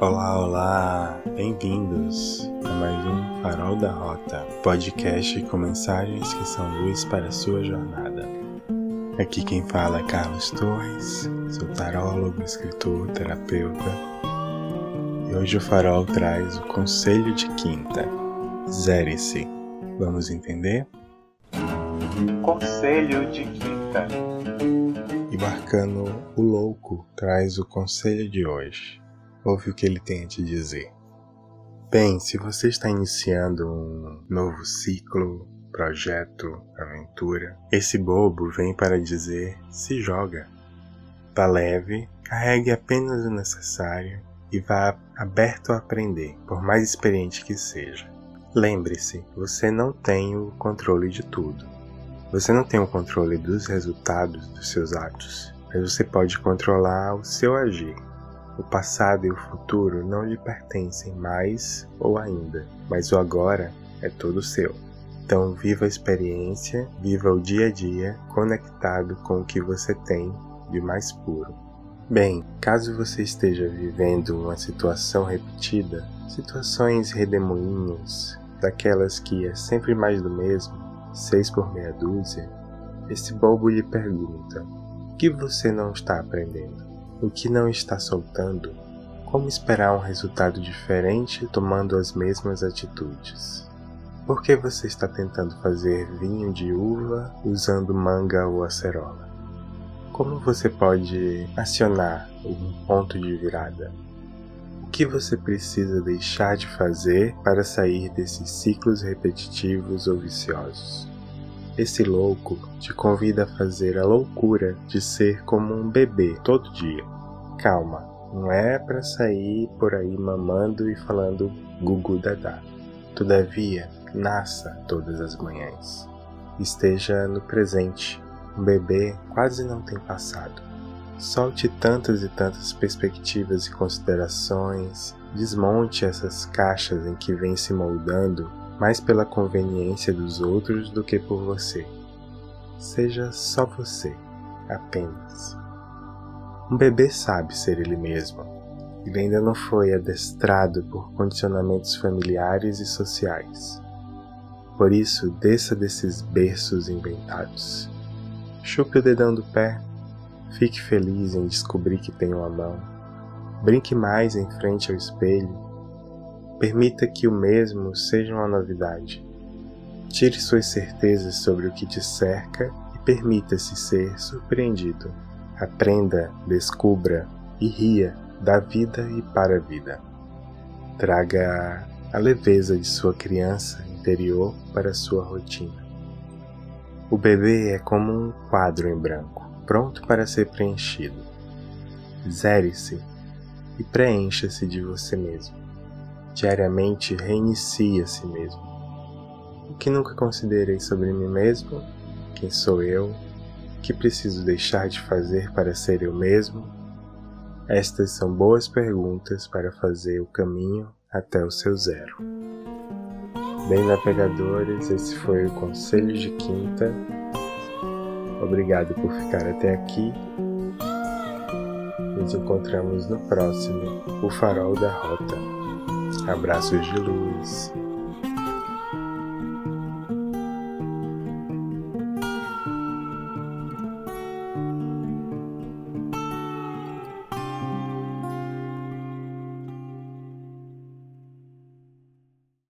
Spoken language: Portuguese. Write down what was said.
Olá, olá! Bem-vindos a mais um Farol da Rota, podcast com mensagens que são luz para a sua jornada. Aqui quem fala é Carlos Torres, sou tarólogo, escritor, terapeuta. E hoje o Farol traz o Conselho de Quinta. Zere-se. Vamos entender? Conselho de Quinta. E marcando o louco traz o conselho de hoje. Ouve o que ele tem a te dizer. Bem, se você está iniciando um novo ciclo, projeto, aventura, esse bobo vem para dizer: se joga. Vá leve, carregue apenas o necessário e vá aberto a aprender, por mais experiente que seja. Lembre-se, você não tem o controle de tudo. Você não tem o controle dos resultados dos seus atos, mas você pode controlar o seu agir. O passado e o futuro não lhe pertencem mais ou ainda, mas o agora é todo seu. Então, viva a experiência, viva o dia a dia conectado com o que você tem de mais puro. Bem, caso você esteja vivendo uma situação repetida, situações redemoinhas, daquelas que é sempre mais do mesmo, seis por meia dúzia, esse bobo lhe pergunta: o que você não está aprendendo? O que não está soltando, como esperar um resultado diferente tomando as mesmas atitudes? Por que você está tentando fazer vinho de uva usando manga ou acerola? Como você pode acionar um ponto de virada? O que você precisa deixar de fazer para sair desses ciclos repetitivos ou viciosos? Esse louco te convida a fazer a loucura de ser como um bebê todo dia. Calma, não é para sair por aí mamando e falando gugu dadá. Todavia, nasça todas as manhãs. Esteja no presente. Um bebê quase não tem passado. Solte tantas e tantas perspectivas e considerações, desmonte essas caixas em que vem se moldando mais pela conveniência dos outros do que por você. Seja só você, apenas. Um bebê sabe ser ele mesmo. Ele ainda não foi adestrado por condicionamentos familiares e sociais. Por isso, desça desses berços inventados. Chupe o dedão do pé. Fique feliz em descobrir que tem uma mão. Brinque mais em frente ao espelho Permita que o mesmo seja uma novidade. Tire suas certezas sobre o que te cerca e permita-se ser surpreendido. Aprenda, descubra e ria da vida e para a vida. Traga a leveza de sua criança interior para sua rotina. O bebê é como um quadro em branco, pronto para ser preenchido. Zere-se e preencha-se de você mesmo diariamente reinicie a si mesmo. O que nunca considerei sobre mim mesmo? Quem sou eu? O que preciso deixar de fazer para ser eu mesmo? Estas são boas perguntas para fazer o caminho até o seu zero. Bem, navegadores, esse foi o Conselho de Quinta. Obrigado por ficar até aqui. Nos encontramos no próximo O Farol da Rota. Abraços de luz.